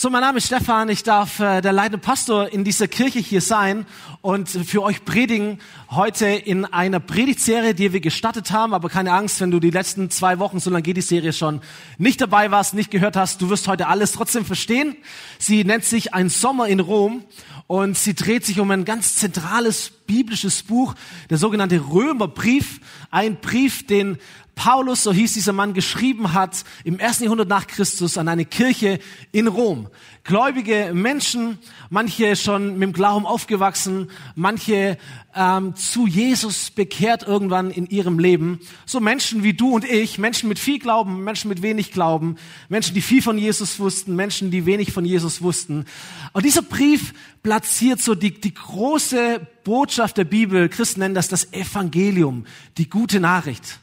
So, mein Name ist Stefan, ich darf äh, der leitende Pastor in dieser Kirche hier sein und für euch predigen. Heute in einer Predigtserie, die wir gestartet haben, aber keine Angst, wenn du die letzten zwei Wochen, so lange geht die Serie schon, nicht dabei warst, nicht gehört hast, du wirst heute alles trotzdem verstehen. Sie nennt sich Ein Sommer in Rom und sie dreht sich um ein ganz zentrales biblisches Buch, der sogenannte Römerbrief, ein Brief, den Paulus, so hieß dieser Mann, geschrieben hat im ersten Jahrhundert nach Christus an eine Kirche in Rom. Gläubige Menschen, manche schon mit dem Glauben aufgewachsen, manche ähm, zu Jesus bekehrt irgendwann in ihrem Leben. So Menschen wie du und ich, Menschen mit viel Glauben, Menschen mit wenig Glauben, Menschen, die viel von Jesus wussten, Menschen, die wenig von Jesus wussten. Und dieser Brief platziert so die, die große Botschaft der Bibel. Christen nennen das das Evangelium, die gute Nachricht.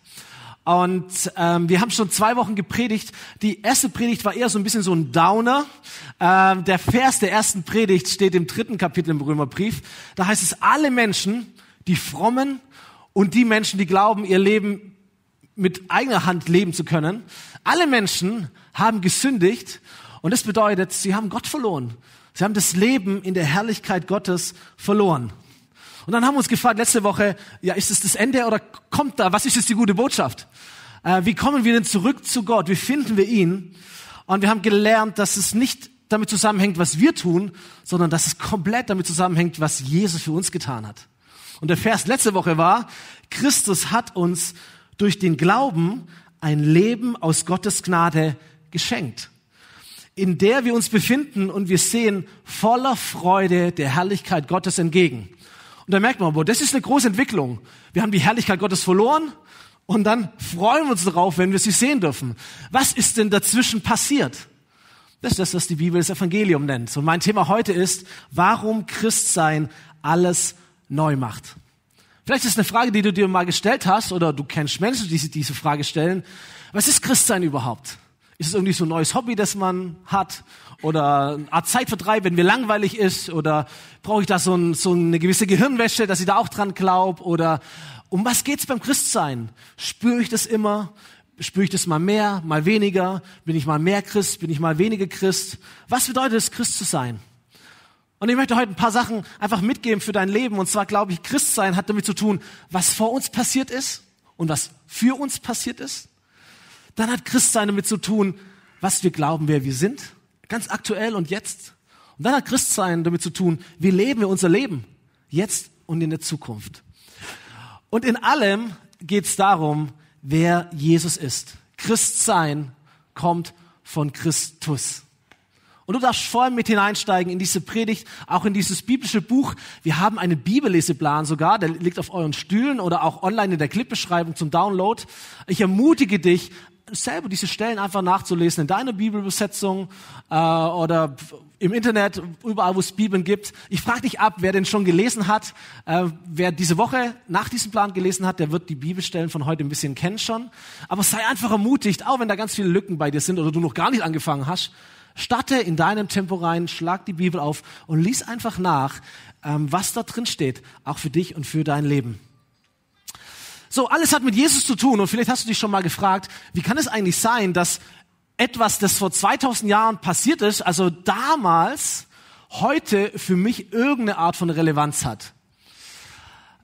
Und ähm, wir haben schon zwei Wochen gepredigt. Die erste Predigt war eher so ein bisschen so ein Downer. Ähm, der Vers der ersten Predigt steht im dritten Kapitel im Römerbrief. Da heißt es, alle Menschen, die frommen und die Menschen, die glauben, ihr Leben mit eigener Hand leben zu können, alle Menschen haben gesündigt und das bedeutet, sie haben Gott verloren. Sie haben das Leben in der Herrlichkeit Gottes verloren. Und dann haben wir uns gefragt letzte Woche, ja, ist es das Ende oder kommt da, was ist jetzt die gute Botschaft? Äh, wie kommen wir denn zurück zu Gott? Wie finden wir ihn? Und wir haben gelernt, dass es nicht damit zusammenhängt, was wir tun, sondern dass es komplett damit zusammenhängt, was Jesus für uns getan hat. Und der Vers letzte Woche war, Christus hat uns durch den Glauben ein Leben aus Gottes Gnade geschenkt, in der wir uns befinden und wir sehen voller Freude der Herrlichkeit Gottes entgegen. Und da merkt man, boah, das ist eine große Entwicklung. Wir haben die Herrlichkeit Gottes verloren und dann freuen wir uns darauf, wenn wir sie sehen dürfen. Was ist denn dazwischen passiert? Das ist das, was die Bibel das Evangelium nennt. Und mein Thema heute ist, warum Christsein alles neu macht. Vielleicht ist es eine Frage, die du dir mal gestellt hast, oder du kennst Menschen, die diese Frage stellen. Was ist Christsein überhaupt? Ist es irgendwie so ein neues Hobby, das man hat? Oder eine Art Zeitvertreib, wenn mir langweilig ist? Oder brauche ich da so, ein, so eine gewisse Gehirnwäsche, dass ich da auch dran glaube? Oder um was geht's beim Christsein? Spüre ich das immer? Spüre ich das mal mehr, mal weniger? Bin ich mal mehr Christ? Bin ich mal weniger Christ? Was bedeutet es, Christ zu sein? Und ich möchte heute ein paar Sachen einfach mitgeben für dein Leben. Und zwar glaube ich, Christsein hat damit zu tun, was vor uns passiert ist und was für uns passiert ist dann hat Christsein damit zu tun, was wir glauben, wer wir sind, ganz aktuell und jetzt. Und dann hat Christsein damit zu tun, wie leben wir unser Leben, jetzt und in der Zukunft. Und in allem geht es darum, wer Jesus ist. Christsein kommt von Christus. Und du darfst voll mit hineinsteigen in diese Predigt, auch in dieses biblische Buch. Wir haben einen Bibelleseplan sogar, der liegt auf euren Stühlen oder auch online in der Clipbeschreibung zum Download. Ich ermutige dich, selber diese Stellen einfach nachzulesen in deiner Bibelübersetzung äh, oder im Internet, überall, wo es Bibeln gibt. Ich frage dich ab, wer den schon gelesen hat. Äh, wer diese Woche nach diesem Plan gelesen hat, der wird die Bibelstellen von heute ein bisschen kennen schon. Aber sei einfach ermutigt, auch wenn da ganz viele Lücken bei dir sind oder du noch gar nicht angefangen hast. Starte in deinem Tempo rein, schlag die Bibel auf und lies einfach nach, ähm, was da drin steht, auch für dich und für dein Leben. So, alles hat mit Jesus zu tun und vielleicht hast du dich schon mal gefragt, wie kann es eigentlich sein, dass etwas, das vor 2000 Jahren passiert ist, also damals, heute für mich irgendeine Art von Relevanz hat.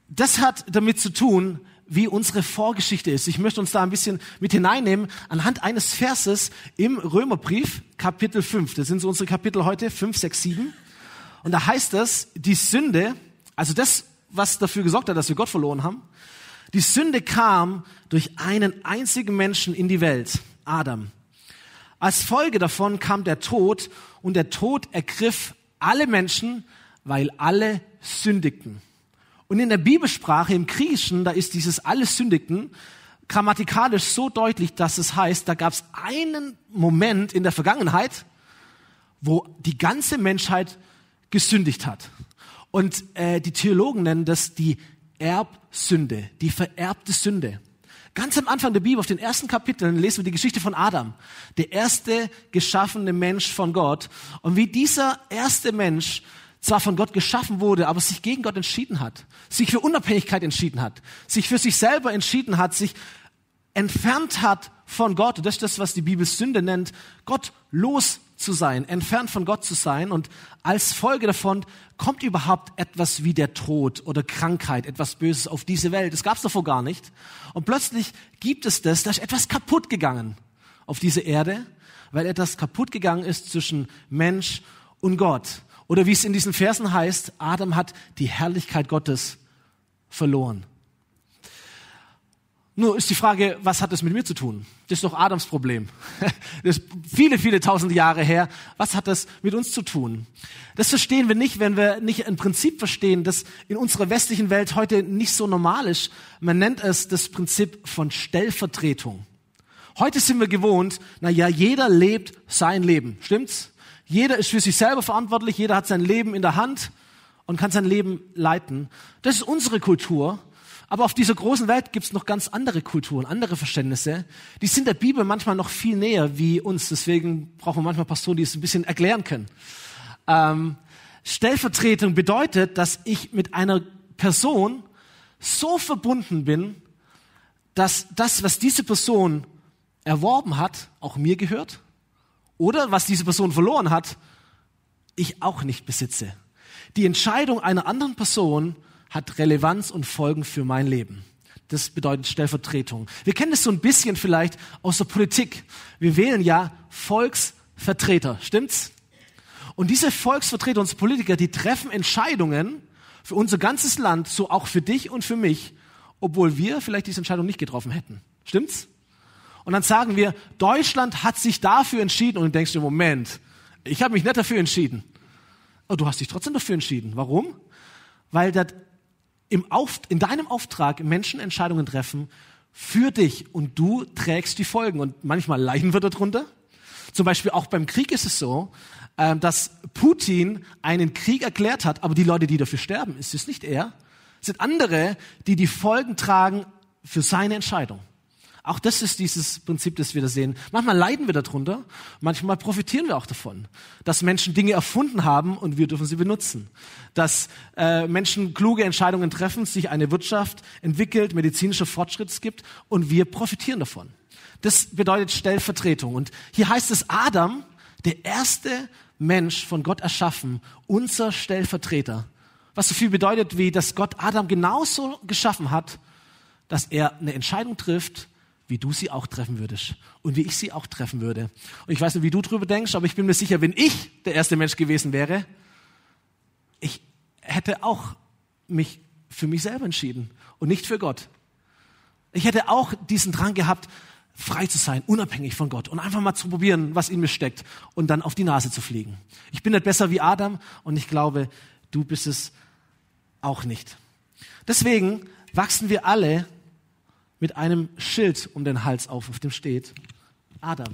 Das hat damit zu tun, wie unsere Vorgeschichte ist. Ich möchte uns da ein bisschen mit hineinnehmen anhand eines Verses im Römerbrief, Kapitel 5. Das sind so unsere Kapitel heute, 5, 6, 7. Und da heißt es, die Sünde, also das, was dafür gesorgt hat, dass wir Gott verloren haben, die Sünde kam durch einen einzigen Menschen in die Welt, Adam. Als Folge davon kam der Tod und der Tod ergriff alle Menschen, weil alle sündigten. Und in der Bibelsprache im Griechischen, da ist dieses alle sündigten grammatikalisch so deutlich, dass es heißt, da gab es einen Moment in der Vergangenheit, wo die ganze Menschheit gesündigt hat. Und äh, die Theologen nennen das die Erbsünde, die vererbte Sünde. Ganz am Anfang der Bibel, auf den ersten Kapiteln, lesen wir die Geschichte von Adam, der erste geschaffene Mensch von Gott. Und wie dieser erste Mensch zwar von Gott geschaffen wurde, aber sich gegen Gott entschieden hat, sich für Unabhängigkeit entschieden hat, sich für sich selber entschieden hat, sich entfernt hat von Gott. Das ist das, was die Bibel Sünde nennt, Gott zu sein, entfernt von Gott zu sein und als Folge davon kommt überhaupt etwas wie der Tod oder Krankheit, etwas Böses auf diese Welt. Das gab es davor gar nicht. Und plötzlich gibt es das, da ist etwas kaputt gegangen auf diese Erde, weil etwas kaputt gegangen ist zwischen Mensch und Gott. Oder wie es in diesen Versen heißt, Adam hat die Herrlichkeit Gottes verloren. Nur ist die Frage, was hat das mit mir zu tun? Das ist doch Adams Problem. Das ist viele, viele tausende Jahre her. Was hat das mit uns zu tun? Das verstehen wir nicht, wenn wir nicht ein Prinzip verstehen, das in unserer westlichen Welt heute nicht so normal ist. Man nennt es das Prinzip von Stellvertretung. Heute sind wir gewohnt, na ja, jeder lebt sein Leben. Stimmt's? Jeder ist für sich selber verantwortlich. Jeder hat sein Leben in der Hand und kann sein Leben leiten. Das ist unsere Kultur. Aber auf dieser großen Welt gibt es noch ganz andere Kulturen, andere Verständnisse. Die sind der Bibel manchmal noch viel näher wie uns. Deswegen brauchen wir manchmal Pastoren, die es ein bisschen erklären können. Ähm, Stellvertretung bedeutet, dass ich mit einer Person so verbunden bin, dass das, was diese Person erworben hat, auch mir gehört. Oder was diese Person verloren hat, ich auch nicht besitze. Die Entscheidung einer anderen Person hat Relevanz und Folgen für mein Leben. Das bedeutet Stellvertretung. Wir kennen das so ein bisschen vielleicht aus der Politik. Wir wählen ja Volksvertreter, stimmt's? Und diese Volksvertreter, unsere Politiker, die treffen Entscheidungen für unser ganzes Land, so auch für dich und für mich, obwohl wir vielleicht diese Entscheidung nicht getroffen hätten. Stimmt's? Und dann sagen wir, Deutschland hat sich dafür entschieden und du denkst dir, Moment, ich habe mich nicht dafür entschieden. Aber du hast dich trotzdem dafür entschieden. Warum? Weil das im Auf, in deinem Auftrag Menschen Entscheidungen treffen für dich und du trägst die Folgen und manchmal leiden wir darunter. Zum Beispiel auch beim Krieg ist es so, ähm, dass Putin einen Krieg erklärt hat, aber die Leute, die dafür sterben, ist es nicht er, sind andere, die die Folgen tragen für seine Entscheidung. Auch das ist dieses Prinzip, das wir da sehen. Manchmal leiden wir darunter, manchmal profitieren wir auch davon, dass Menschen Dinge erfunden haben und wir dürfen sie benutzen. Dass äh, Menschen kluge Entscheidungen treffen, sich eine Wirtschaft entwickelt, medizinischer Fortschritt es gibt und wir profitieren davon. Das bedeutet Stellvertretung. Und hier heißt es Adam, der erste Mensch von Gott erschaffen, unser Stellvertreter. Was so viel bedeutet, wie dass Gott Adam genauso geschaffen hat, dass er eine Entscheidung trifft, wie du sie auch treffen würdest und wie ich sie auch treffen würde. Und ich weiß nicht, wie du drüber denkst, aber ich bin mir sicher, wenn ich der erste Mensch gewesen wäre, ich hätte auch mich für mich selber entschieden und nicht für Gott. Ich hätte auch diesen Drang gehabt, frei zu sein, unabhängig von Gott und einfach mal zu probieren, was in mir steckt und dann auf die Nase zu fliegen. Ich bin nicht besser wie Adam und ich glaube, du bist es auch nicht. Deswegen wachsen wir alle mit einem Schild um den Hals auf, auf dem steht, Adam,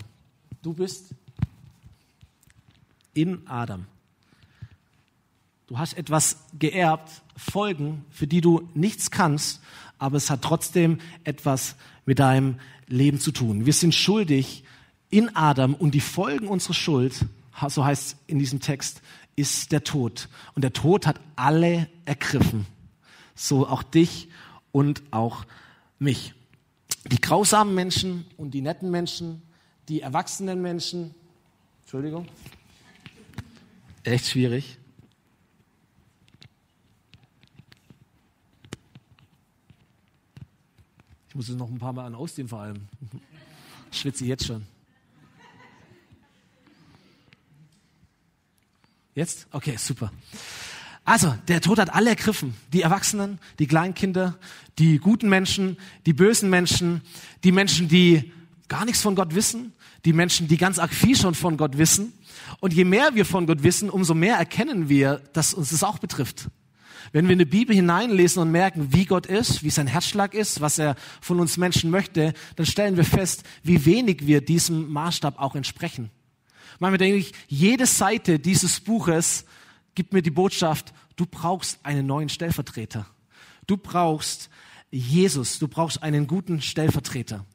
du bist in Adam. Du hast etwas geerbt, Folgen, für die du nichts kannst, aber es hat trotzdem etwas mit deinem Leben zu tun. Wir sind schuldig in Adam und die Folgen unserer Schuld, so heißt es in diesem Text, ist der Tod. Und der Tod hat alle ergriffen. So auch dich und auch mich die grausamen Menschen und die netten Menschen, die erwachsenen Menschen, Entschuldigung, echt schwierig. Ich muss es noch ein paar Mal an ausziehen vor allem. Ich schwitze jetzt schon. Jetzt? Okay, super. Also, der Tod hat alle ergriffen. Die Erwachsenen, die Kleinkinder, die guten Menschen, die bösen Menschen, die Menschen, die gar nichts von Gott wissen, die Menschen, die ganz arg viel schon von Gott wissen. Und je mehr wir von Gott wissen, umso mehr erkennen wir, dass uns das auch betrifft. Wenn wir in die Bibel hineinlesen und merken, wie Gott ist, wie sein Herzschlag ist, was er von uns Menschen möchte, dann stellen wir fest, wie wenig wir diesem Maßstab auch entsprechen. Manchmal denke ich, jede Seite dieses Buches gibt mir die Botschaft, du brauchst einen neuen Stellvertreter. Du brauchst Jesus, du brauchst einen guten Stellvertreter.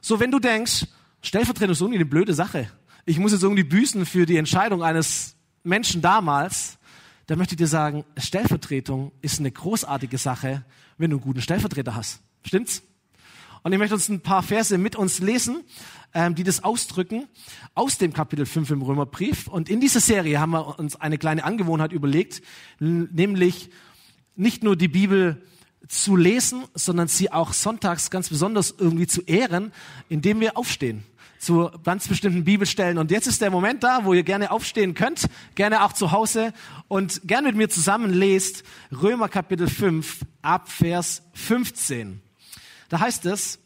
So, wenn du denkst, Stellvertreter ist irgendwie eine blöde Sache. Ich muss jetzt irgendwie büßen für die Entscheidung eines Menschen damals. dann möchte ich dir sagen, Stellvertretung ist eine großartige Sache, wenn du einen guten Stellvertreter hast. Stimmt's? Und ich möchte uns ein paar Verse mit uns lesen, ähm, die das ausdrücken, aus dem Kapitel 5 im Römerbrief. Und in dieser Serie haben wir uns eine kleine Angewohnheit überlegt, nämlich nicht nur die Bibel zu lesen, sondern sie auch sonntags ganz besonders irgendwie zu ehren, indem wir aufstehen zu ganz bestimmten Bibelstellen. Und jetzt ist der Moment da, wo ihr gerne aufstehen könnt, gerne auch zu Hause und gerne mit mir zusammen lest Römer Kapitel 5 ab Vers 15. Da heißt es,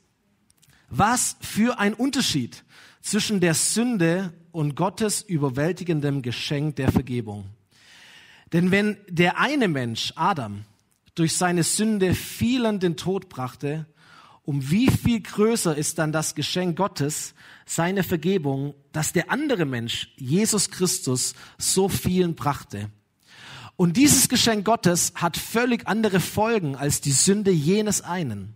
was für ein Unterschied zwischen der Sünde und Gottes überwältigendem Geschenk der Vergebung. Denn wenn der eine Mensch, Adam, durch seine Sünde vielen den Tod brachte, um wie viel größer ist dann das Geschenk Gottes, seine Vergebung, dass der andere Mensch, Jesus Christus, so vielen brachte. Und dieses Geschenk Gottes hat völlig andere Folgen als die Sünde jenes einen.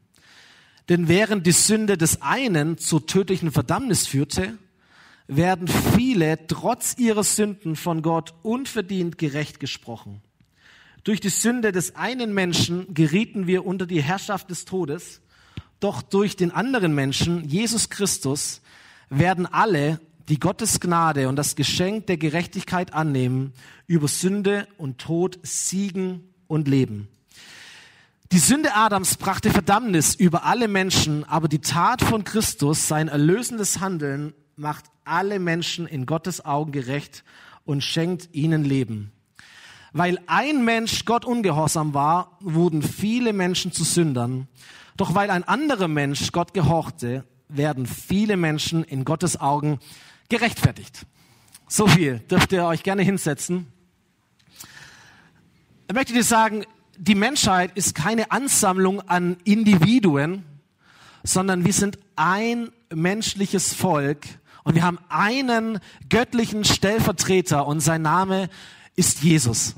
Denn während die Sünde des einen zur tödlichen Verdammnis führte, werden viele trotz ihrer Sünden von Gott unverdient gerecht gesprochen. Durch die Sünde des einen Menschen gerieten wir unter die Herrschaft des Todes, doch durch den anderen Menschen, Jesus Christus, werden alle, die Gottes Gnade und das Geschenk der Gerechtigkeit annehmen, über Sünde und Tod siegen und leben. Die Sünde Adams brachte Verdammnis über alle Menschen, aber die Tat von Christus, sein erlösendes Handeln, macht alle Menschen in Gottes Augen gerecht und schenkt ihnen Leben. Weil ein Mensch Gott ungehorsam war, wurden viele Menschen zu Sündern. Doch weil ein anderer Mensch Gott gehorchte, werden viele Menschen in Gottes Augen gerechtfertigt. So viel dürft ihr euch gerne hinsetzen. Ich möchte dir sagen, die Menschheit ist keine Ansammlung an Individuen, sondern wir sind ein menschliches Volk und wir haben einen göttlichen Stellvertreter und sein Name ist Jesus.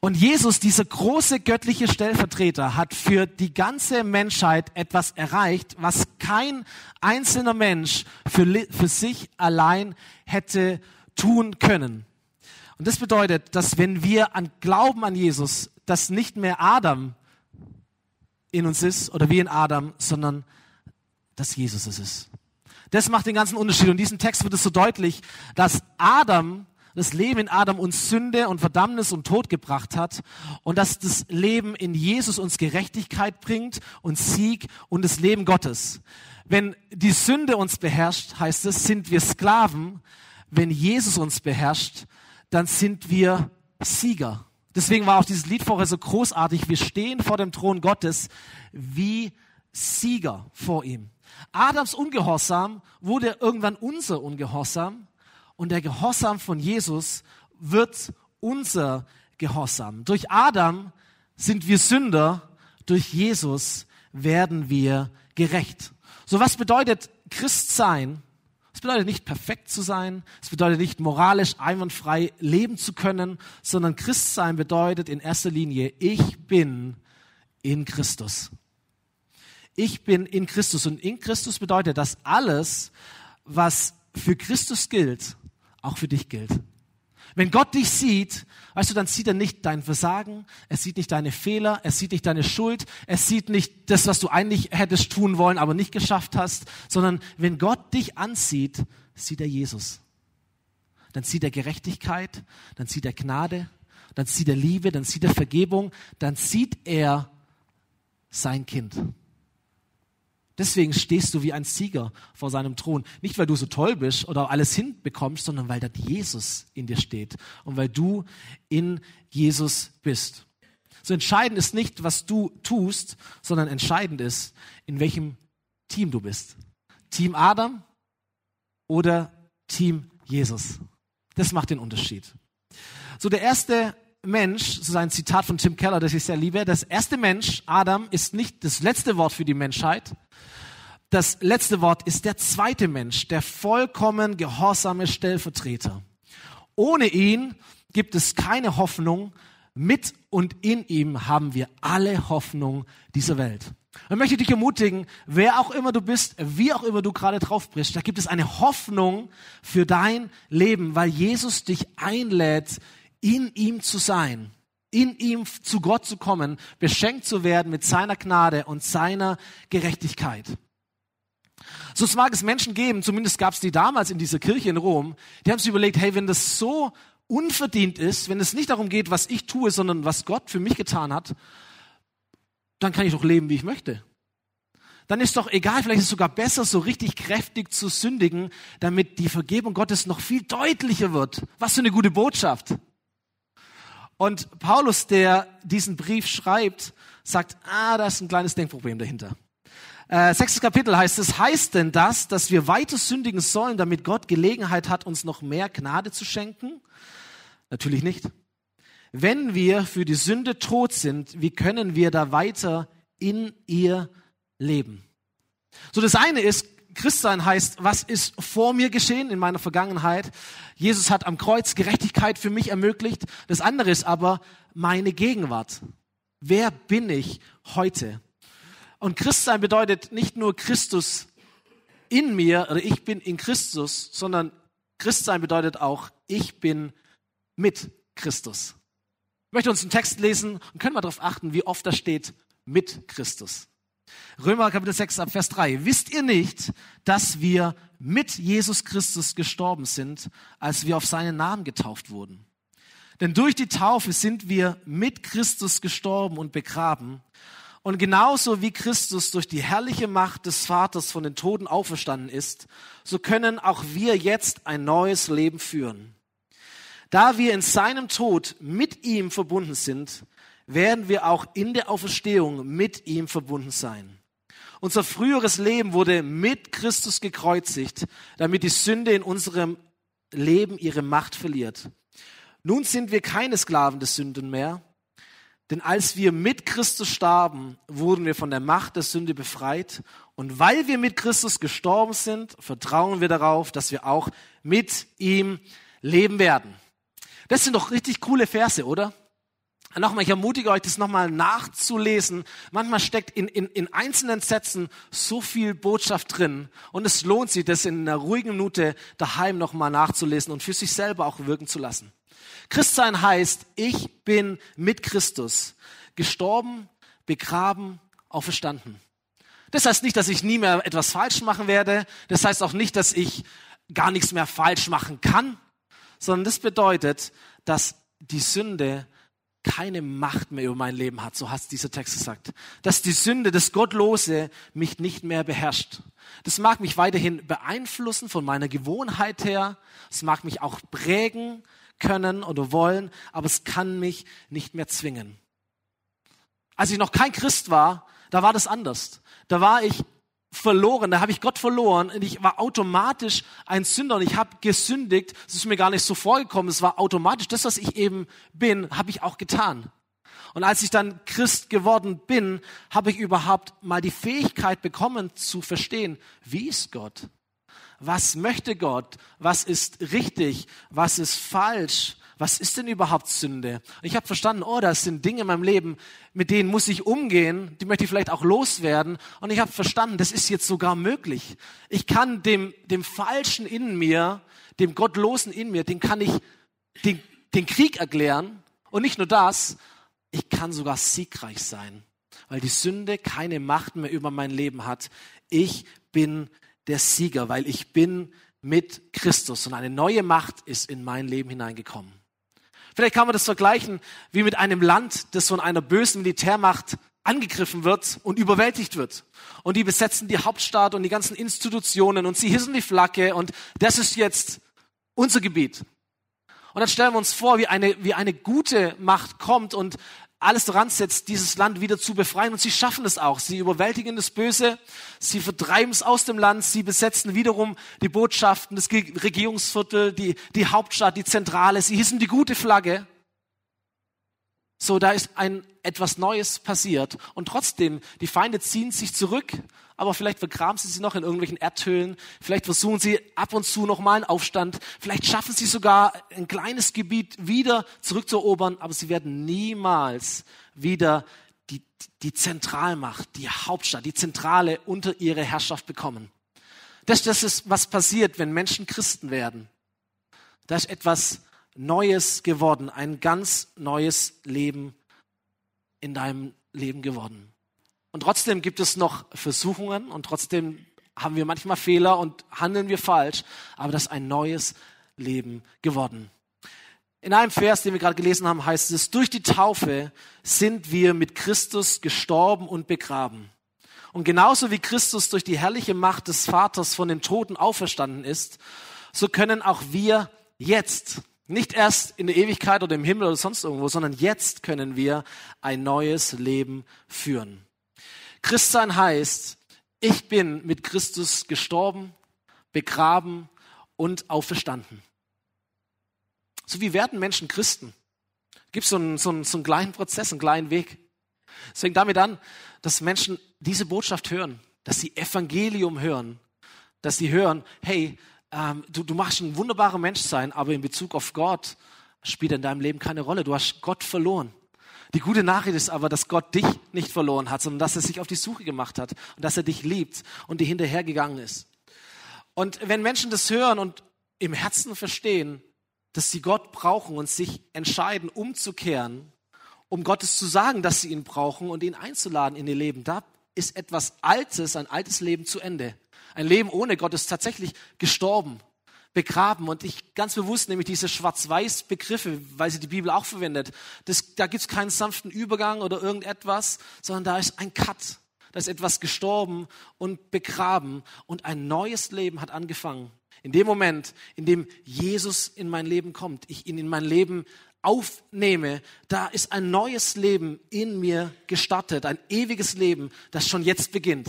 Und Jesus, dieser große göttliche Stellvertreter, hat für die ganze Menschheit etwas erreicht, was kein einzelner Mensch für, für sich allein hätte tun können. Und das bedeutet, dass wenn wir an Glauben an Jesus, dass nicht mehr Adam in uns ist oder wie in Adam, sondern dass Jesus es ist. Das macht den ganzen Unterschied. Und in diesem Text wird es so deutlich, dass Adam das Leben in Adam uns Sünde und Verdammnis und Tod gebracht hat und dass das Leben in Jesus uns Gerechtigkeit bringt und Sieg und das Leben Gottes. Wenn die Sünde uns beherrscht, heißt es, sind wir Sklaven. Wenn Jesus uns beherrscht, dann sind wir Sieger. Deswegen war auch dieses Lied vorher so großartig. Wir stehen vor dem Thron Gottes wie Sieger vor ihm. Adams Ungehorsam wurde irgendwann unser Ungehorsam und der Gehorsam von Jesus wird unser Gehorsam. Durch Adam sind wir Sünder, durch Jesus werden wir gerecht. So was bedeutet Christ sein? Es bedeutet nicht perfekt zu sein, es bedeutet nicht moralisch einwandfrei leben zu können, sondern Christ sein bedeutet in erster Linie, ich bin in Christus. Ich bin in Christus und in Christus bedeutet, dass alles, was für Christus gilt, auch für dich gilt. Wenn Gott dich sieht, weißt du, dann sieht er nicht dein Versagen, er sieht nicht deine Fehler, er sieht nicht deine Schuld, er sieht nicht das, was du eigentlich hättest tun wollen, aber nicht geschafft hast, sondern wenn Gott dich ansieht, sieht er Jesus. Dann sieht er Gerechtigkeit, dann sieht er Gnade, dann sieht er Liebe, dann sieht er Vergebung, dann sieht er sein Kind. Deswegen stehst du wie ein Sieger vor seinem Thron. Nicht, weil du so toll bist oder alles hinbekommst, sondern weil dort Jesus in dir steht und weil du in Jesus bist. So entscheidend ist nicht, was du tust, sondern entscheidend ist, in welchem Team du bist. Team Adam oder Team Jesus. Das macht den Unterschied. So der erste Mensch, so ein Zitat von Tim Keller, das ich sehr liebe, das erste Mensch, Adam, ist nicht das letzte Wort für die Menschheit. Das letzte Wort ist der zweite Mensch, der vollkommen gehorsame Stellvertreter. Ohne ihn gibt es keine Hoffnung. Mit und in ihm haben wir alle Hoffnung dieser Welt. Ich möchte dich ermutigen, wer auch immer du bist, wie auch immer du gerade drauf bist, da gibt es eine Hoffnung für dein Leben, weil Jesus dich einlädt, in ihm zu sein, in ihm zu Gott zu kommen, beschenkt zu werden mit seiner Gnade und seiner Gerechtigkeit. So es mag es Menschen geben, zumindest gab es die damals in dieser Kirche in Rom, die haben sich überlegt, hey, wenn das so unverdient ist, wenn es nicht darum geht, was ich tue, sondern was Gott für mich getan hat, dann kann ich doch leben, wie ich möchte. Dann ist doch egal, vielleicht ist es sogar besser, so richtig kräftig zu sündigen, damit die Vergebung Gottes noch viel deutlicher wird. Was für eine gute Botschaft. Und Paulus, der diesen Brief schreibt, sagt, ah, da ist ein kleines Denkproblem dahinter. Äh, sechstes Kapitel heißt es, heißt denn das, dass wir weiter sündigen sollen, damit Gott Gelegenheit hat, uns noch mehr Gnade zu schenken? Natürlich nicht. Wenn wir für die Sünde tot sind, wie können wir da weiter in ihr leben? So, das eine ist, Christsein heißt, was ist vor mir geschehen in meiner Vergangenheit? Jesus hat am Kreuz Gerechtigkeit für mich ermöglicht. Das andere ist aber meine Gegenwart. Wer bin ich heute? Und Christsein bedeutet nicht nur Christus in mir oder ich bin in Christus, sondern Christsein bedeutet auch, ich bin mit Christus. Ich möchte uns einen Text lesen und können wir darauf achten, wie oft da steht mit Christus. Römer Kapitel 6 ab Vers 3. Wisst ihr nicht, dass wir mit Jesus Christus gestorben sind, als wir auf seinen Namen getauft wurden? Denn durch die Taufe sind wir mit Christus gestorben und begraben. Und genauso wie Christus durch die herrliche Macht des Vaters von den Toten auferstanden ist, so können auch wir jetzt ein neues Leben führen. Da wir in seinem Tod mit ihm verbunden sind, werden wir auch in der Auferstehung mit ihm verbunden sein. Unser früheres Leben wurde mit Christus gekreuzigt, damit die Sünde in unserem Leben ihre Macht verliert. Nun sind wir keine Sklaven des Sünden mehr, denn als wir mit Christus starben, wurden wir von der Macht der Sünde befreit. Und weil wir mit Christus gestorben sind, vertrauen wir darauf, dass wir auch mit ihm leben werden. Das sind doch richtig coole Verse, oder? Nochmal, ich ermutige euch, das nochmal nachzulesen. Manchmal steckt in, in, in einzelnen Sätzen so viel Botschaft drin. Und es lohnt sich, das in einer ruhigen Minute daheim nochmal nachzulesen und für sich selber auch wirken zu lassen. Christsein heißt, ich bin mit Christus gestorben, begraben, auferstanden. Das heißt nicht, dass ich nie mehr etwas falsch machen werde. Das heißt auch nicht, dass ich gar nichts mehr falsch machen kann, sondern das bedeutet, dass die Sünde keine Macht mehr über mein Leben hat, so hat dieser Text gesagt. Dass die Sünde, das Gottlose mich nicht mehr beherrscht. Das mag mich weiterhin beeinflussen von meiner Gewohnheit her. Es mag mich auch prägen können oder wollen, aber es kann mich nicht mehr zwingen. Als ich noch kein Christ war, da war das anders. Da war ich verloren, da habe ich Gott verloren und ich war automatisch ein Sünder und ich habe gesündigt. Es ist mir gar nicht so vorgekommen, es war automatisch. Das, was ich eben bin, habe ich auch getan. Und als ich dann Christ geworden bin, habe ich überhaupt mal die Fähigkeit bekommen zu verstehen, wie ist Gott? Was möchte Gott? Was ist richtig? Was ist falsch? was ist denn überhaupt Sünde? Ich habe verstanden, oh, das sind Dinge in meinem Leben, mit denen muss ich umgehen, die möchte ich vielleicht auch loswerden. Und ich habe verstanden, das ist jetzt sogar möglich. Ich kann dem, dem Falschen in mir, dem Gottlosen in mir, den kann ich den, den Krieg erklären. Und nicht nur das, ich kann sogar siegreich sein, weil die Sünde keine Macht mehr über mein Leben hat. Ich bin der Sieger, weil ich bin mit Christus und eine neue Macht ist in mein Leben hineingekommen. Vielleicht kann man das vergleichen wie mit einem Land, das von einer bösen Militärmacht angegriffen wird und überwältigt wird. Und die besetzen die Hauptstadt und die ganzen Institutionen und sie hissen die Flagge und das ist jetzt unser Gebiet. Und dann stellen wir uns vor, wie eine, wie eine gute Macht kommt und alles daran setzt, dieses Land wieder zu befreien. Und sie schaffen es auch. Sie überwältigen das Böse, sie vertreiben es aus dem Land, sie besetzen wiederum die Botschaften, das Regierungsviertel, die, die Hauptstadt, die Zentrale. Sie hissen die gute Flagge. So, da ist ein etwas Neues passiert. Und trotzdem, die Feinde ziehen sich zurück, aber vielleicht vergraben sie sie noch in irgendwelchen Erdhöhlen. Vielleicht versuchen sie ab und zu noch mal einen Aufstand. Vielleicht schaffen sie sogar ein kleines Gebiet wieder zurückzuerobern, aber sie werden niemals wieder die, die Zentralmacht, die Hauptstadt, die Zentrale unter ihre Herrschaft bekommen. Das, das ist, was passiert, wenn Menschen Christen werden. Da ist etwas Neues geworden, ein ganz neues Leben in deinem Leben geworden. Und trotzdem gibt es noch Versuchungen und trotzdem haben wir manchmal Fehler und handeln wir falsch, aber das ist ein neues Leben geworden. In einem Vers, den wir gerade gelesen haben, heißt es, durch die Taufe sind wir mit Christus gestorben und begraben. Und genauso wie Christus durch die herrliche Macht des Vaters von den Toten auferstanden ist, so können auch wir jetzt, nicht erst in der Ewigkeit oder im Himmel oder sonst irgendwo, sondern jetzt können wir ein neues Leben führen. Christsein heißt, ich bin mit Christus gestorben, begraben und auferstanden. So wie werden Menschen Christen? Gibt so es so einen, so einen kleinen Prozess, einen kleinen Weg. Es fängt damit an, dass Menschen diese Botschaft hören, dass sie Evangelium hören, dass sie hören, hey, ähm, du, du machst ein wunderbarer Mensch sein, aber in Bezug auf Gott spielt in deinem Leben keine Rolle. Du hast Gott verloren. Die gute Nachricht ist aber, dass Gott dich nicht verloren hat, sondern dass er sich auf die Suche gemacht hat und dass er dich liebt und dir hinterhergegangen ist. Und wenn Menschen das hören und im Herzen verstehen, dass sie Gott brauchen und sich entscheiden, umzukehren, um Gottes zu sagen, dass sie ihn brauchen und ihn einzuladen in ihr Leben, da ist etwas Altes, ein altes Leben zu Ende. Ein Leben ohne Gott ist tatsächlich gestorben begraben. Und ich ganz bewusst nehme ich diese Schwarz-Weiß-Begriffe, weil sie die Bibel auch verwendet. Das, da gibt es keinen sanften Übergang oder irgendetwas, sondern da ist ein Cut. Da ist etwas gestorben und begraben und ein neues Leben hat angefangen. In dem Moment, in dem Jesus in mein Leben kommt, ich ihn in mein Leben aufnehme, da ist ein neues Leben in mir gestartet, ein ewiges Leben, das schon jetzt beginnt.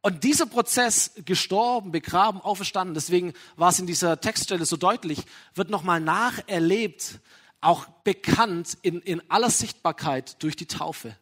Und dieser Prozess, gestorben, begraben, auferstanden, deswegen war es in dieser Textstelle so deutlich, wird nochmal nacherlebt, auch bekannt in, in aller Sichtbarkeit durch die Taufe.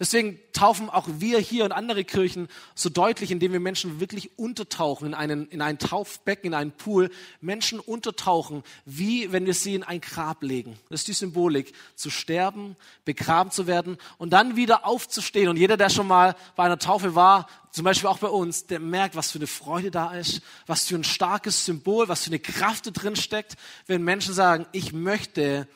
Deswegen taufen auch wir hier und andere Kirchen so deutlich, indem wir Menschen wirklich untertauchen in, einen, in ein Taufbecken, in einen Pool. Menschen untertauchen, wie wenn wir sie in ein Grab legen. Das ist die Symbolik, zu sterben, begraben zu werden und dann wieder aufzustehen. Und jeder, der schon mal bei einer Taufe war, zum Beispiel auch bei uns, der merkt, was für eine Freude da ist, was für ein starkes Symbol, was für eine Kraft da drin steckt, wenn Menschen sagen, ich möchte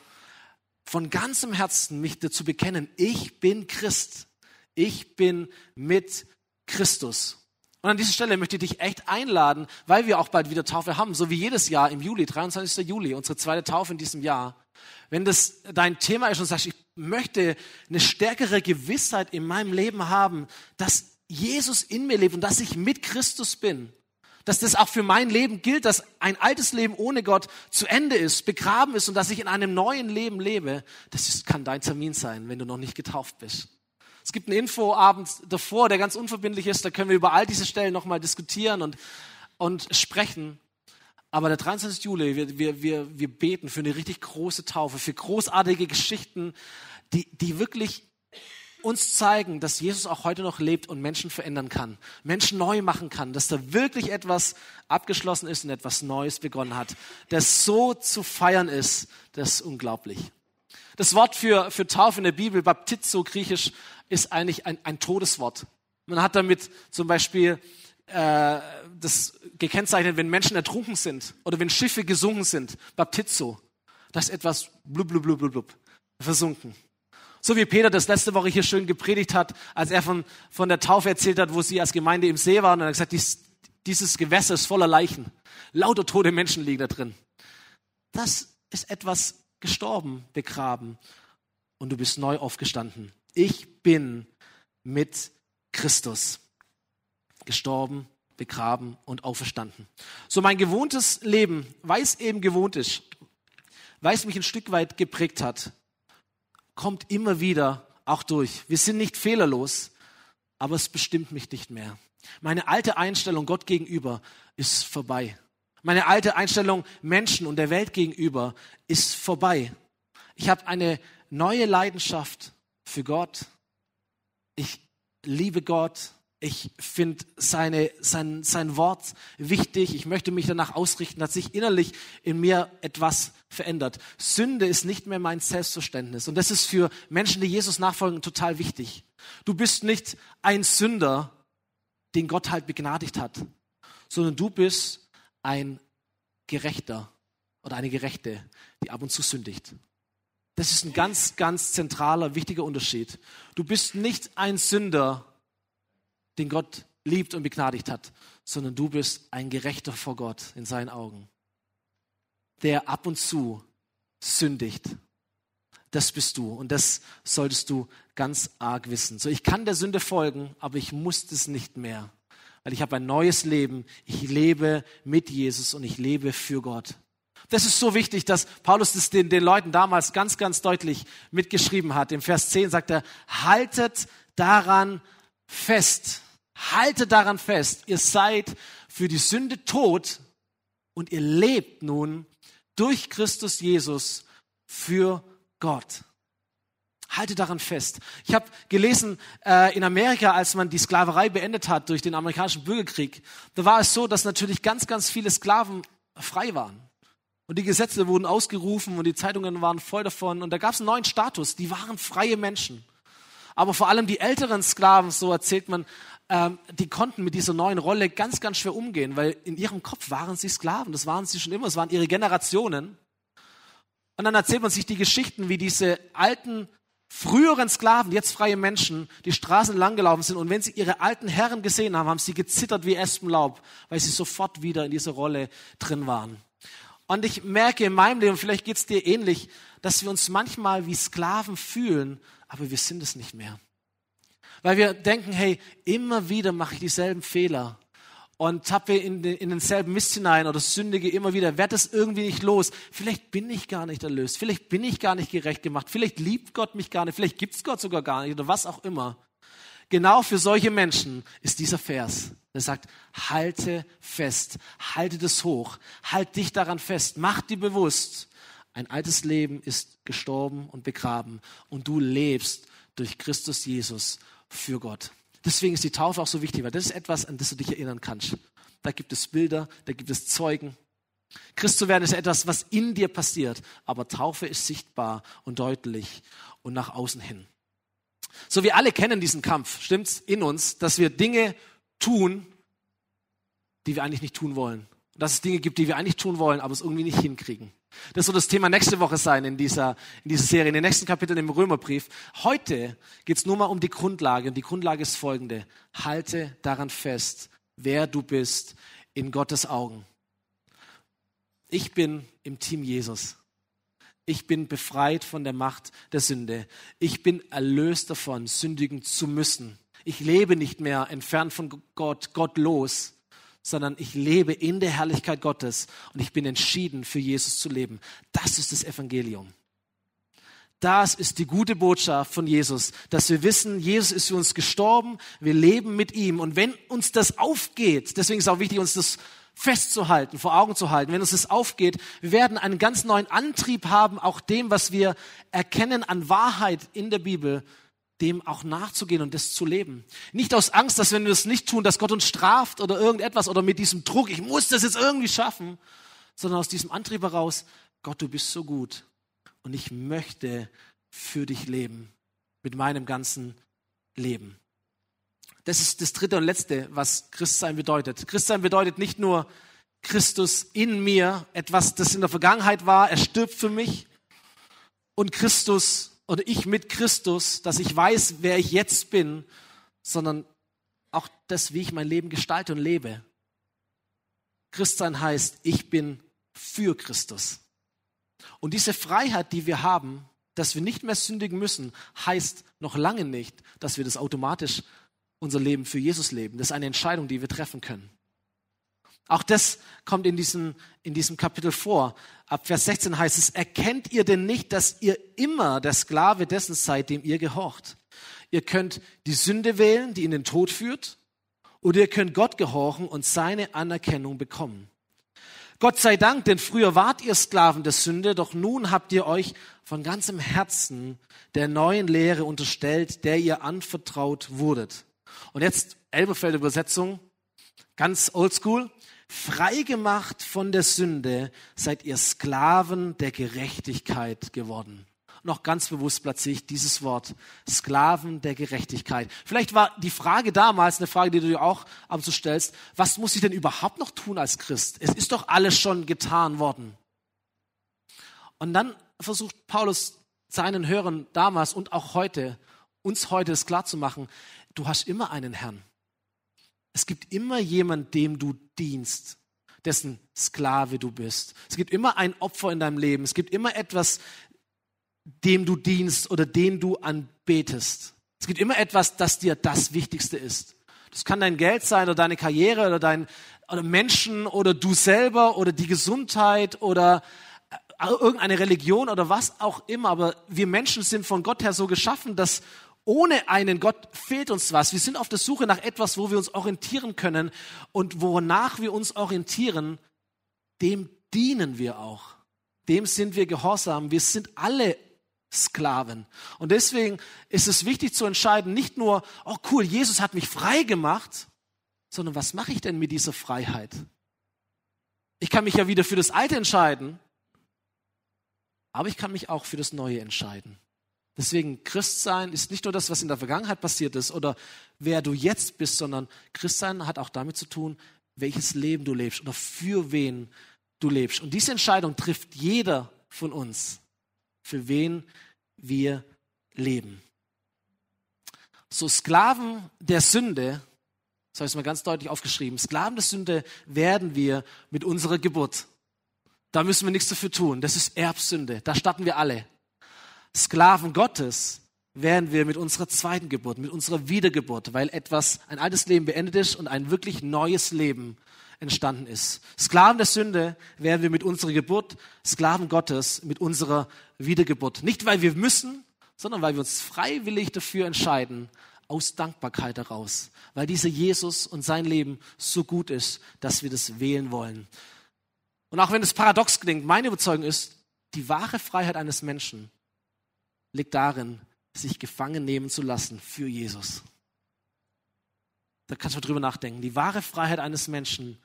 von ganzem Herzen mich dazu bekennen, ich bin Christ. Ich bin mit Christus. Und an dieser Stelle möchte ich dich echt einladen, weil wir auch bald wieder Taufe haben, so wie jedes Jahr im Juli, 23. Juli, unsere zweite Taufe in diesem Jahr. Wenn das dein Thema ist und sagst, ich möchte eine stärkere Gewissheit in meinem Leben haben, dass Jesus in mir lebt und dass ich mit Christus bin, dass das auch für mein Leben gilt, dass ein altes Leben ohne Gott zu Ende ist, begraben ist und dass ich in einem neuen Leben lebe, das ist, kann dein Termin sein, wenn du noch nicht getauft bist. Es gibt einen Infoabend davor, der ganz unverbindlich ist, da können wir über all diese Stellen nochmal diskutieren und, und sprechen. Aber der 23. Juli, wir, wir, wir, wir beten für eine richtig große Taufe, für großartige Geschichten, die, die wirklich uns zeigen, dass Jesus auch heute noch lebt und Menschen verändern kann, Menschen neu machen kann, dass da wirklich etwas abgeschlossen ist und etwas Neues begonnen hat, das so zu feiern ist, das ist unglaublich. Das Wort für, für Taufe in der Bibel, Baptizo griechisch, ist eigentlich ein, ein Todeswort. Man hat damit zum Beispiel äh, das gekennzeichnet, wenn Menschen ertrunken sind oder wenn Schiffe gesunken sind. Baptizo. Das ist etwas blub, blub, blub, blub, blub, versunken. So wie Peter das letzte Woche hier schön gepredigt hat, als er von, von der Taufe erzählt hat, wo sie als Gemeinde im See waren und er hat gesagt, dies, dieses Gewässer ist voller Leichen. Lauter tote Menschen liegen da drin. Das ist etwas gestorben, begraben und du bist neu aufgestanden. Ich bin mit Christus gestorben, begraben und auferstanden. So mein gewohntes Leben, weil es eben gewohnt ist, weil es mich ein Stück weit geprägt hat, kommt immer wieder auch durch. Wir sind nicht fehlerlos, aber es bestimmt mich nicht mehr. Meine alte Einstellung Gott gegenüber ist vorbei. Meine alte Einstellung Menschen und der Welt gegenüber ist vorbei. Ich habe eine neue Leidenschaft für Gott. Ich liebe Gott. Ich finde seine, sein, sein Wort wichtig. Ich möchte mich danach ausrichten. Hat sich innerlich in mir etwas verändert. Sünde ist nicht mehr mein Selbstverständnis. Und das ist für Menschen, die Jesus nachfolgen, total wichtig. Du bist nicht ein Sünder, den Gott halt begnadigt hat, sondern du bist ein Gerechter oder eine Gerechte, die ab und zu sündigt. Das ist ein ganz, ganz zentraler, wichtiger Unterschied. Du bist nicht ein Sünder, den Gott liebt und begnadigt hat, sondern du bist ein Gerechter vor Gott in seinen Augen, der ab und zu sündigt. Das bist du und das solltest du ganz arg wissen. So, ich kann der Sünde folgen, aber ich muss es nicht mehr, weil ich habe ein neues Leben. Ich lebe mit Jesus und ich lebe für Gott. Das ist so wichtig, dass Paulus das den, den Leuten damals ganz, ganz deutlich mitgeschrieben hat. Im Vers 10 sagt er, haltet daran fest. Haltet daran fest. Ihr seid für die Sünde tot und ihr lebt nun durch Christus Jesus für Gott. Haltet daran fest. Ich habe gelesen, äh, in Amerika, als man die Sklaverei beendet hat durch den amerikanischen Bürgerkrieg, da war es so, dass natürlich ganz, ganz viele Sklaven frei waren. Und die Gesetze wurden ausgerufen und die Zeitungen waren voll davon. Und da gab es einen neuen Status. Die waren freie Menschen. Aber vor allem die älteren Sklaven, so erzählt man, ähm, die konnten mit dieser neuen Rolle ganz, ganz schwer umgehen, weil in ihrem Kopf waren sie Sklaven. Das waren sie schon immer. Es waren ihre Generationen. Und dann erzählt man sich die Geschichten, wie diese alten, früheren Sklaven, jetzt freie Menschen, die Straßen langgelaufen sind. Und wenn sie ihre alten Herren gesehen haben, haben sie gezittert wie Espenlaub, weil sie sofort wieder in dieser Rolle drin waren. Und ich merke in meinem Leben, vielleicht geht es dir ähnlich, dass wir uns manchmal wie Sklaven fühlen, aber wir sind es nicht mehr. Weil wir denken, hey, immer wieder mache ich dieselben Fehler. Und tappe in, in denselben Mist hinein oder sündige immer wieder, werde es irgendwie nicht los. Vielleicht bin ich gar nicht erlöst, vielleicht bin ich gar nicht gerecht gemacht, vielleicht liebt Gott mich gar nicht, vielleicht gibt es Gott sogar gar nicht oder was auch immer. Genau für solche Menschen ist dieser Vers. Er sagt, halte fest, halte das hoch, halt dich daran fest, mach dir bewusst, ein altes Leben ist gestorben und begraben. Und du lebst durch Christus Jesus für Gott. Deswegen ist die Taufe auch so wichtig, weil das ist etwas, an das du dich erinnern kannst. Da gibt es Bilder, da gibt es Zeugen. Christ zu werden ist etwas, was in dir passiert, aber Taufe ist sichtbar und deutlich und nach außen hin. So, wir alle kennen diesen Kampf, stimmt's, in uns, dass wir Dinge tun, die wir eigentlich nicht tun wollen. Dass es Dinge gibt, die wir eigentlich tun wollen, aber es irgendwie nicht hinkriegen. Das soll das Thema nächste Woche sein in dieser, in dieser Serie, in den nächsten Kapiteln im Römerbrief. Heute geht's nur mal um die Grundlage und die Grundlage ist folgende. Halte daran fest, wer du bist in Gottes Augen. Ich bin im Team Jesus. Ich bin befreit von der Macht der Sünde. Ich bin erlöst davon, sündigen zu müssen. Ich lebe nicht mehr entfernt von Gott, gottlos, sondern ich lebe in der Herrlichkeit Gottes und ich bin entschieden, für Jesus zu leben. Das ist das Evangelium. Das ist die gute Botschaft von Jesus, dass wir wissen, Jesus ist für uns gestorben, wir leben mit ihm. Und wenn uns das aufgeht, deswegen ist es auch wichtig, uns das festzuhalten, vor Augen zu halten, wenn uns das aufgeht, wir werden einen ganz neuen Antrieb haben, auch dem, was wir erkennen an Wahrheit in der Bibel, dem auch nachzugehen und das zu leben. Nicht aus Angst, dass wenn wir das nicht tun, dass Gott uns straft oder irgendetwas oder mit diesem Druck, ich muss das jetzt irgendwie schaffen, sondern aus diesem Antrieb heraus, Gott, du bist so gut und ich möchte für dich leben, mit meinem ganzen Leben. Das ist das dritte und letzte, was Christsein bedeutet. Christsein bedeutet nicht nur Christus in mir, etwas, das in der Vergangenheit war, er stirbt für mich und Christus oder ich mit Christus, dass ich weiß, wer ich jetzt bin, sondern auch das, wie ich mein Leben gestalte und lebe. Christsein heißt, ich bin für Christus. Und diese Freiheit, die wir haben, dass wir nicht mehr sündigen müssen, heißt noch lange nicht, dass wir das automatisch unser Leben für Jesus leben. Das ist eine Entscheidung, die wir treffen können. Auch das kommt in diesem, in diesem Kapitel vor. Ab Vers 16 heißt es, erkennt ihr denn nicht, dass ihr immer der Sklave dessen seid, dem ihr gehorcht? Ihr könnt die Sünde wählen, die in den Tod führt, oder ihr könnt Gott gehorchen und seine Anerkennung bekommen. Gott sei Dank, denn früher wart ihr Sklaven der Sünde, doch nun habt ihr euch von ganzem Herzen der neuen Lehre unterstellt, der ihr anvertraut wurdet. Und jetzt Elberfelder Übersetzung, ganz oldschool. Freigemacht von der Sünde seid ihr Sklaven der Gerechtigkeit geworden. Noch ganz bewusst platziere ich dieses Wort, Sklaven der Gerechtigkeit. Vielleicht war die Frage damals eine Frage, die du dir auch ab und zu stellst, was muss ich denn überhaupt noch tun als Christ? Es ist doch alles schon getan worden. Und dann versucht Paulus seinen Hörern damals und auch heute, uns heute es klar zu machen, du hast immer einen Herrn. Es gibt immer jemand, dem du dienst, dessen Sklave du bist. Es gibt immer ein Opfer in deinem Leben. Es gibt immer etwas, dem du dienst oder den du anbetest. Es gibt immer etwas, das dir das Wichtigste ist. Das kann dein Geld sein oder deine Karriere oder dein oder Menschen oder du selber oder die Gesundheit oder äh, irgendeine Religion oder was auch immer. Aber wir Menschen sind von Gott her so geschaffen, dass ohne einen Gott fehlt uns was. Wir sind auf der Suche nach etwas, wo wir uns orientieren können und wonach wir uns orientieren, dem dienen wir auch. Dem sind wir gehorsam. Wir sind alle Sklaven. Und deswegen ist es wichtig zu entscheiden, nicht nur, oh cool, Jesus hat mich frei gemacht, sondern was mache ich denn mit dieser Freiheit? Ich kann mich ja wieder für das Alte entscheiden, aber ich kann mich auch für das Neue entscheiden. Deswegen Christsein ist nicht nur das, was in der Vergangenheit passiert ist oder wer du jetzt bist, sondern Christsein hat auch damit zu tun, welches Leben du lebst oder für wen du lebst. Und diese Entscheidung trifft jeder von uns für wen wir leben. So Sklaven der Sünde, das habe ich mal ganz deutlich aufgeschrieben, Sklaven der Sünde werden wir mit unserer Geburt. Da müssen wir nichts dafür tun. Das ist Erbsünde. Da starten wir alle. Sklaven Gottes werden wir mit unserer zweiten Geburt, mit unserer Wiedergeburt, weil etwas, ein altes Leben beendet ist und ein wirklich neues Leben entstanden ist. Sklaven der Sünde werden wir mit unserer Geburt, Sklaven Gottes mit unserer Wiedergeburt. Nicht, weil wir müssen, sondern weil wir uns freiwillig dafür entscheiden, aus Dankbarkeit heraus, weil dieser Jesus und sein Leben so gut ist, dass wir das wählen wollen. Und auch wenn es paradox klingt, meine Überzeugung ist, die wahre Freiheit eines Menschen liegt darin, sich gefangen nehmen zu lassen für Jesus. Da kannst du drüber nachdenken. Die wahre Freiheit eines Menschen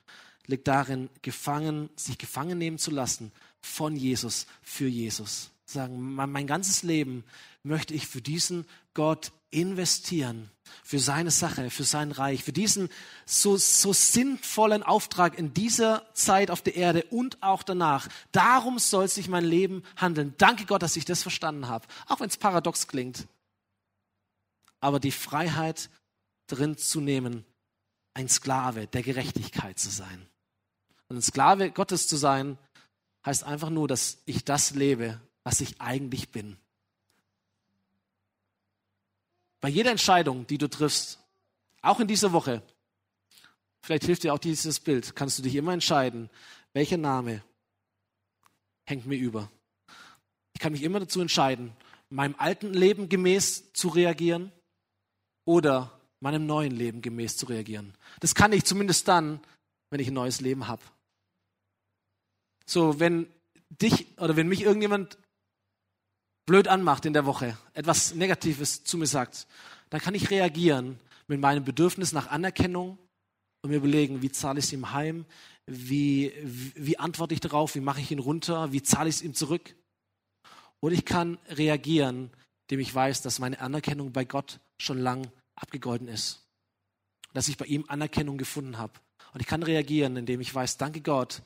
liegt darin, gefangen, sich gefangen nehmen zu lassen von Jesus, für Jesus. Sagen, mein, ganzes Leben möchte ich für diesen Gott investieren, für seine Sache, für sein Reich, für diesen so, so sinnvollen Auftrag in dieser Zeit auf der Erde und auch danach. Darum soll sich mein Leben handeln. Danke Gott, dass ich das verstanden habe, auch wenn es paradox klingt. Aber die Freiheit drin zu nehmen, ein Sklave der Gerechtigkeit zu sein. Und ein Sklave Gottes zu sein, heißt einfach nur, dass ich das lebe, was ich eigentlich bin. Bei jeder Entscheidung, die du triffst, auch in dieser Woche, vielleicht hilft dir auch dieses Bild, kannst du dich immer entscheiden, welcher Name hängt mir über. Ich kann mich immer dazu entscheiden, meinem alten Leben gemäß zu reagieren oder meinem neuen Leben gemäß zu reagieren. Das kann ich zumindest dann, wenn ich ein neues Leben habe. So, wenn dich oder wenn mich irgendjemand blöd anmacht in der Woche, etwas Negatives zu mir sagt, dann kann ich reagieren mit meinem Bedürfnis nach Anerkennung und mir überlegen, wie zahle ich es ihm heim, wie, wie, wie antworte ich darauf, wie mache ich ihn runter, wie zahle ich es ihm zurück. Oder ich kann reagieren, indem ich weiß, dass meine Anerkennung bei Gott schon lang abgegolten ist. Dass ich bei ihm Anerkennung gefunden habe. Und ich kann reagieren, indem ich weiß, danke Gott,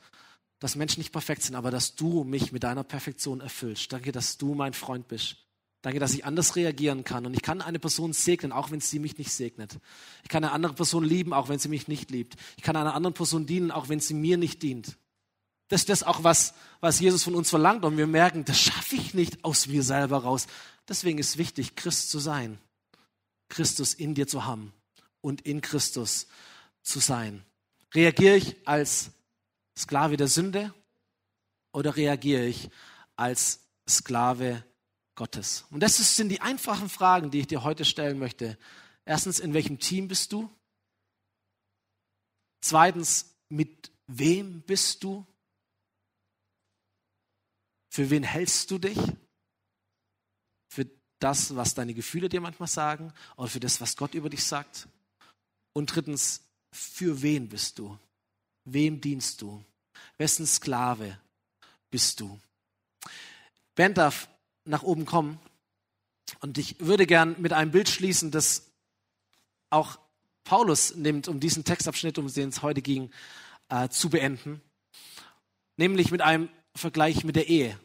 dass Menschen nicht perfekt sind, aber dass du mich mit deiner Perfektion erfüllst. Danke, dass du mein Freund bist. Danke, dass ich anders reagieren kann. Und ich kann eine Person segnen, auch wenn sie mich nicht segnet. Ich kann eine andere Person lieben, auch wenn sie mich nicht liebt. Ich kann einer anderen Person dienen, auch wenn sie mir nicht dient. Das ist das auch, was, was Jesus von uns verlangt. Und wir merken, das schaffe ich nicht aus mir selber raus. Deswegen ist wichtig, Christ zu sein. Christus in dir zu haben und in Christus zu sein. Reagiere ich als Sklave der Sünde oder reagiere ich als Sklave Gottes? Und das sind die einfachen Fragen, die ich dir heute stellen möchte. Erstens, in welchem Team bist du? Zweitens, mit wem bist du? Für wen hältst du dich? das, was deine Gefühle dir manchmal sagen oder für das, was Gott über dich sagt? Und drittens, für wen bist du? Wem dienst du? Wessen Sklave bist du? Band darf nach oben kommen und ich würde gern mit einem Bild schließen, das auch Paulus nimmt, um diesen Textabschnitt, um den es heute ging, äh, zu beenden. Nämlich mit einem Vergleich mit der Ehe.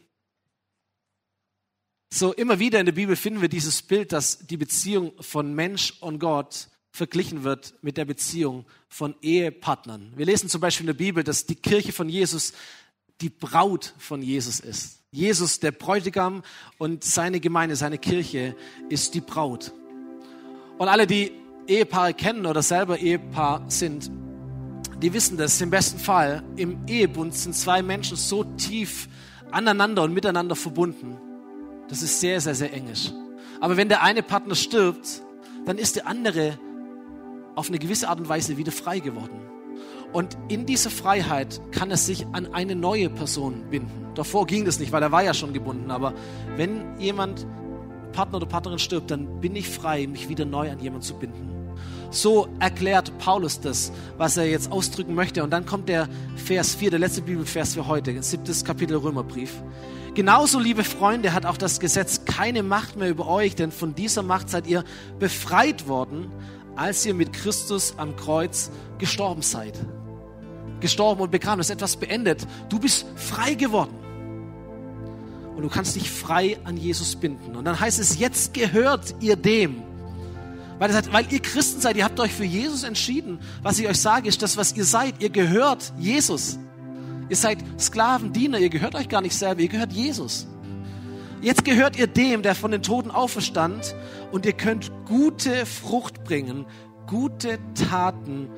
So immer wieder in der Bibel finden wir dieses Bild, dass die Beziehung von Mensch und Gott verglichen wird mit der Beziehung von Ehepartnern. Wir lesen zum Beispiel in der Bibel, dass die Kirche von Jesus die Braut von Jesus ist. Jesus, der Bräutigam und seine Gemeinde, seine Kirche ist die Braut. Und alle, die Ehepaare kennen oder selber Ehepaar sind, die wissen das im besten Fall. Im Ehebund sind zwei Menschen so tief aneinander und miteinander verbunden. Das ist sehr, sehr, sehr engisch. Aber wenn der eine Partner stirbt, dann ist der andere auf eine gewisse Art und Weise wieder frei geworden. Und in dieser Freiheit kann er sich an eine neue Person binden. Davor ging das nicht, weil er war ja schon gebunden. Aber wenn jemand, Partner oder Partnerin stirbt, dann bin ich frei, mich wieder neu an jemanden zu binden. So erklärt Paulus das, was er jetzt ausdrücken möchte. Und dann kommt der Vers 4, der letzte Bibelvers für heute, siebtes Kapitel Römerbrief. Genauso, liebe Freunde, hat auch das Gesetz keine Macht mehr über euch, denn von dieser Macht seid ihr befreit worden, als ihr mit Christus am Kreuz gestorben seid. Gestorben und begraben, das ist etwas beendet. Du bist frei geworden. Und du kannst dich frei an Jesus binden. Und dann heißt es, jetzt gehört ihr dem. Weil, sagt, weil ihr Christen seid, ihr habt euch für Jesus entschieden. Was ich euch sage, ist das, was ihr seid. Ihr gehört Jesus. Ihr seid Sklaven, Diener, ihr gehört euch gar nicht selber, ihr gehört Jesus. Jetzt gehört ihr dem, der von den Toten auferstand und ihr könnt gute Frucht bringen, gute Taten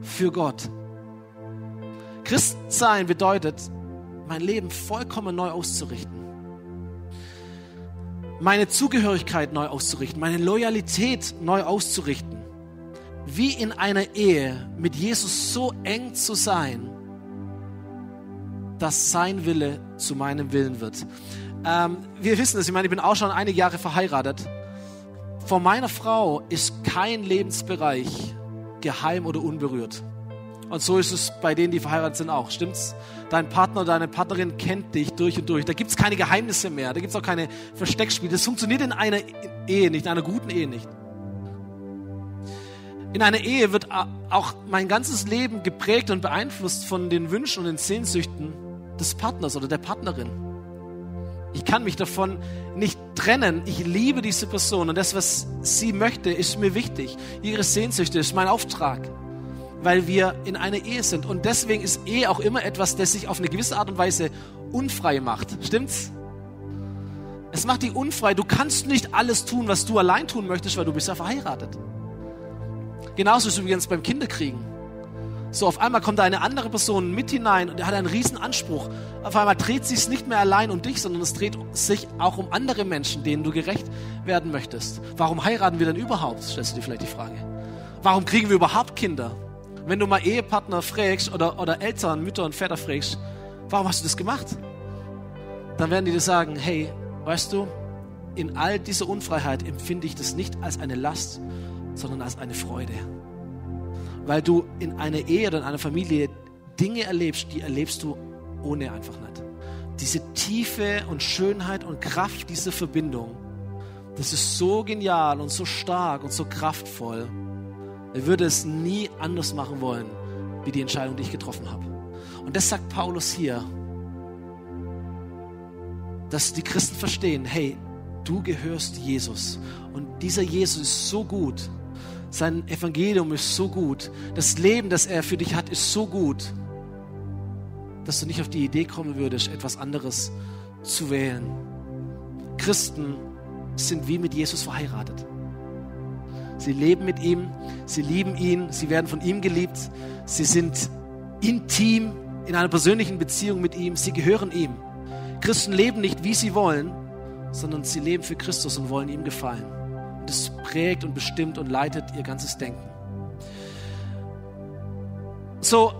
für Gott. Christsein bedeutet, mein Leben vollkommen neu auszurichten. Meine Zugehörigkeit neu auszurichten, meine Loyalität neu auszurichten. Wie in einer Ehe mit Jesus so eng zu sein, dass sein Wille zu meinem Willen wird. Ähm, wir wissen es, ich meine, ich bin auch schon einige Jahre verheiratet. Vor meiner Frau ist kein Lebensbereich geheim oder unberührt. Und so ist es bei denen, die verheiratet sind, auch. Stimmt's? Dein Partner, deine Partnerin kennt dich durch und durch. Da gibt es keine Geheimnisse mehr. Da gibt es auch keine Versteckspiele. Das funktioniert in einer Ehe nicht, in einer guten Ehe nicht. In einer Ehe wird auch mein ganzes Leben geprägt und beeinflusst von den Wünschen und den Sehnsüchten des Partners oder der Partnerin. Ich kann mich davon nicht trennen. Ich liebe diese Person und das, was sie möchte, ist mir wichtig. Ihre Sehnsüchte ist mein Auftrag, weil wir in einer Ehe sind. Und deswegen ist Ehe auch immer etwas, das sich auf eine gewisse Art und Weise unfrei macht. Stimmt's? Es macht dich unfrei. Du kannst nicht alles tun, was du allein tun möchtest, weil du bist ja verheiratet. Genauso ist es übrigens beim Kinderkriegen. So, auf einmal kommt da eine andere Person mit hinein und er hat einen riesen Anspruch. Auf einmal dreht sich es nicht mehr allein um dich, sondern es dreht sich auch um andere Menschen, denen du gerecht werden möchtest. Warum heiraten wir denn überhaupt? Stellst du dir vielleicht die Frage. Warum kriegen wir überhaupt Kinder? Wenn du mal Ehepartner fragst oder, oder Eltern, Mütter und Väter fragst, warum hast du das gemacht? Dann werden die dir sagen, hey, weißt du, in all dieser Unfreiheit empfinde ich das nicht als eine Last, sondern als eine Freude weil du in einer Ehe oder in einer Familie Dinge erlebst, die erlebst du ohne einfach nicht. Diese Tiefe und Schönheit und Kraft dieser Verbindung, das ist so genial und so stark und so kraftvoll. Er würde es nie anders machen wollen, wie die Entscheidung, die ich getroffen habe. Und das sagt Paulus hier, dass die Christen verstehen, hey, du gehörst Jesus. Und dieser Jesus ist so gut, sein Evangelium ist so gut. Das Leben, das er für dich hat, ist so gut, dass du nicht auf die Idee kommen würdest, etwas anderes zu wählen. Christen sind wie mit Jesus verheiratet. Sie leben mit ihm, sie lieben ihn, sie werden von ihm geliebt, sie sind intim in einer persönlichen Beziehung mit ihm, sie gehören ihm. Christen leben nicht, wie sie wollen, sondern sie leben für Christus und wollen ihm gefallen das prägt und bestimmt und leitet ihr ganzes Denken. So,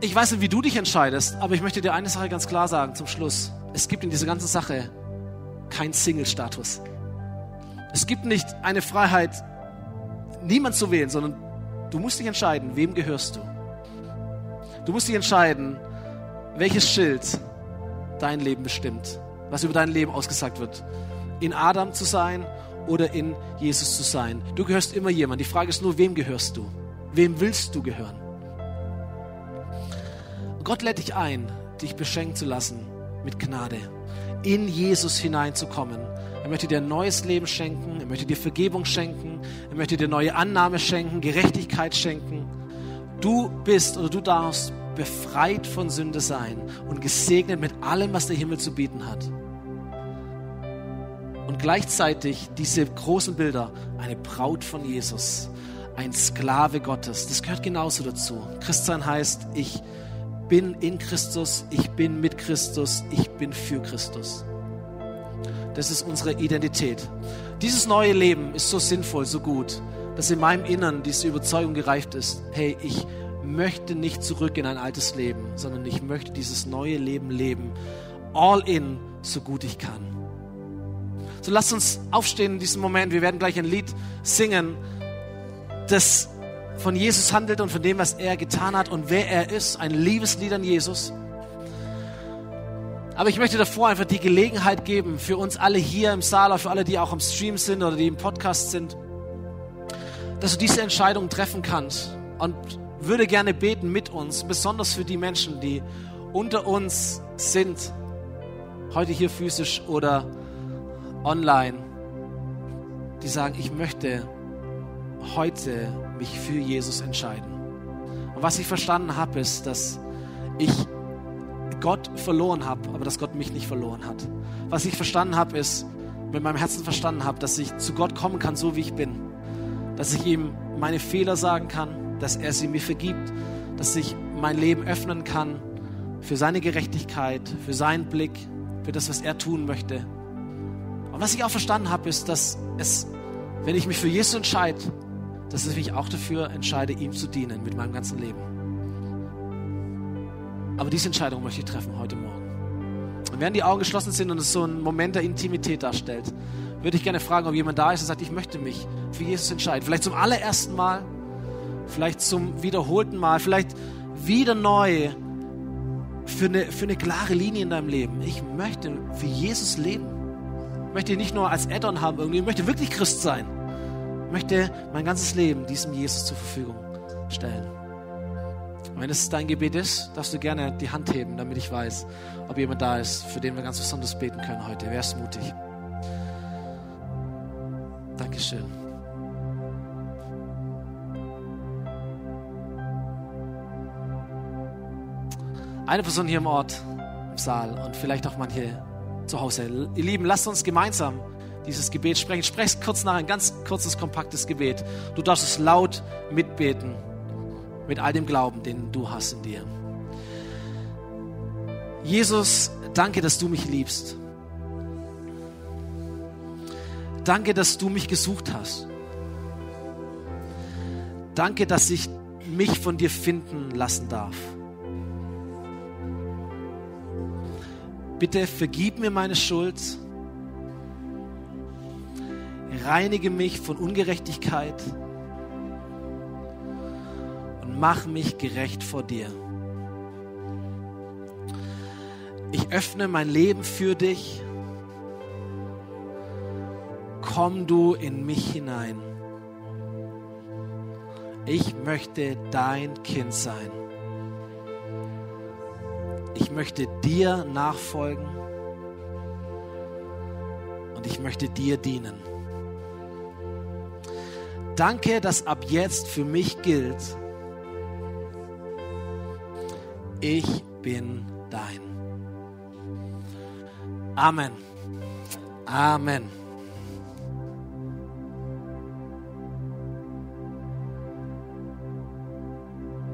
ich weiß nicht, wie du dich entscheidest, aber ich möchte dir eine Sache ganz klar sagen zum Schluss. Es gibt in dieser ganzen Sache keinen Single-Status. Es gibt nicht eine Freiheit, niemand zu wählen, sondern du musst dich entscheiden, wem gehörst du. Du musst dich entscheiden, welches Schild dein Leben bestimmt, was über dein Leben ausgesagt wird. In Adam zu sein oder in Jesus zu sein. Du gehörst immer jemand. Die Frage ist nur, wem gehörst du? Wem willst du gehören? Gott lädt dich ein, dich beschenken zu lassen mit Gnade, in Jesus hineinzukommen. Er möchte dir ein neues Leben schenken, er möchte dir Vergebung schenken, Er möchte dir neue Annahme schenken, Gerechtigkeit schenken. Du bist oder du darfst befreit von Sünde sein und gesegnet mit allem, was der Himmel zu bieten hat. Gleichzeitig diese großen Bilder, eine Braut von Jesus, ein Sklave Gottes, das gehört genauso dazu. Christsein heißt, ich bin in Christus, ich bin mit Christus, ich bin für Christus. Das ist unsere Identität. Dieses neue Leben ist so sinnvoll, so gut, dass in meinem Innern diese Überzeugung gereift ist, hey, ich möchte nicht zurück in ein altes Leben, sondern ich möchte dieses neue Leben leben, all in, so gut ich kann. So lasst uns aufstehen in diesem Moment. Wir werden gleich ein Lied singen, das von Jesus handelt und von dem, was er getan hat und wer er ist. Ein Liebeslied an Jesus. Aber ich möchte davor einfach die Gelegenheit geben, für uns alle hier im Saal, für alle, die auch am Stream sind oder die im Podcast sind, dass du diese Entscheidung treffen kannst. Und würde gerne beten mit uns, besonders für die Menschen, die unter uns sind, heute hier physisch oder online, die sagen, ich möchte heute mich für Jesus entscheiden. Und was ich verstanden habe, ist, dass ich Gott verloren habe, aber dass Gott mich nicht verloren hat. Was ich verstanden habe, ist, mit meinem Herzen verstanden habe, dass ich zu Gott kommen kann, so wie ich bin. Dass ich ihm meine Fehler sagen kann, dass er sie mir vergibt, dass ich mein Leben öffnen kann für seine Gerechtigkeit, für seinen Blick, für das, was er tun möchte. Und was ich auch verstanden habe, ist, dass es, wenn ich mich für Jesus entscheide, dass ich mich auch dafür entscheide, ihm zu dienen mit meinem ganzen Leben. Aber diese Entscheidung möchte ich treffen heute Morgen. Und während die Augen geschlossen sind und es so ein Moment der Intimität darstellt, würde ich gerne fragen, ob jemand da ist und sagt, ich möchte mich für Jesus entscheiden. Vielleicht zum allerersten Mal, vielleicht zum wiederholten Mal, vielleicht wieder neu für eine, für eine klare Linie in deinem Leben. Ich möchte für Jesus leben. Ich möchte ihn nicht nur als Add-on haben irgendwie, ich möchte wirklich Christ sein. Ich möchte mein ganzes Leben diesem Jesus zur Verfügung stellen. Und wenn es dein Gebet ist, darfst du gerne die Hand heben, damit ich weiß, ob jemand da ist, für den wir ganz besonders beten können heute. Wer ist mutig? Dankeschön. Eine Person hier im Ort, im Saal und vielleicht auch manche zu Hause. Ihr Lieben, lasst uns gemeinsam dieses Gebet sprechen. Sprecht kurz nach, ein ganz kurzes, kompaktes Gebet. Du darfst es laut mitbeten mit all dem Glauben, den du hast in dir. Jesus, danke, dass du mich liebst. Danke, dass du mich gesucht hast. Danke, dass ich mich von dir finden lassen darf. Bitte vergib mir meine Schuld. Reinige mich von Ungerechtigkeit mach mich gerecht vor dir. Ich öffne mein Leben für dich. Komm du in mich hinein. Ich möchte dein Kind sein. Ich möchte dir nachfolgen und ich möchte dir dienen. Danke, dass ab jetzt für mich gilt, ich bin dein. Amen. Amen.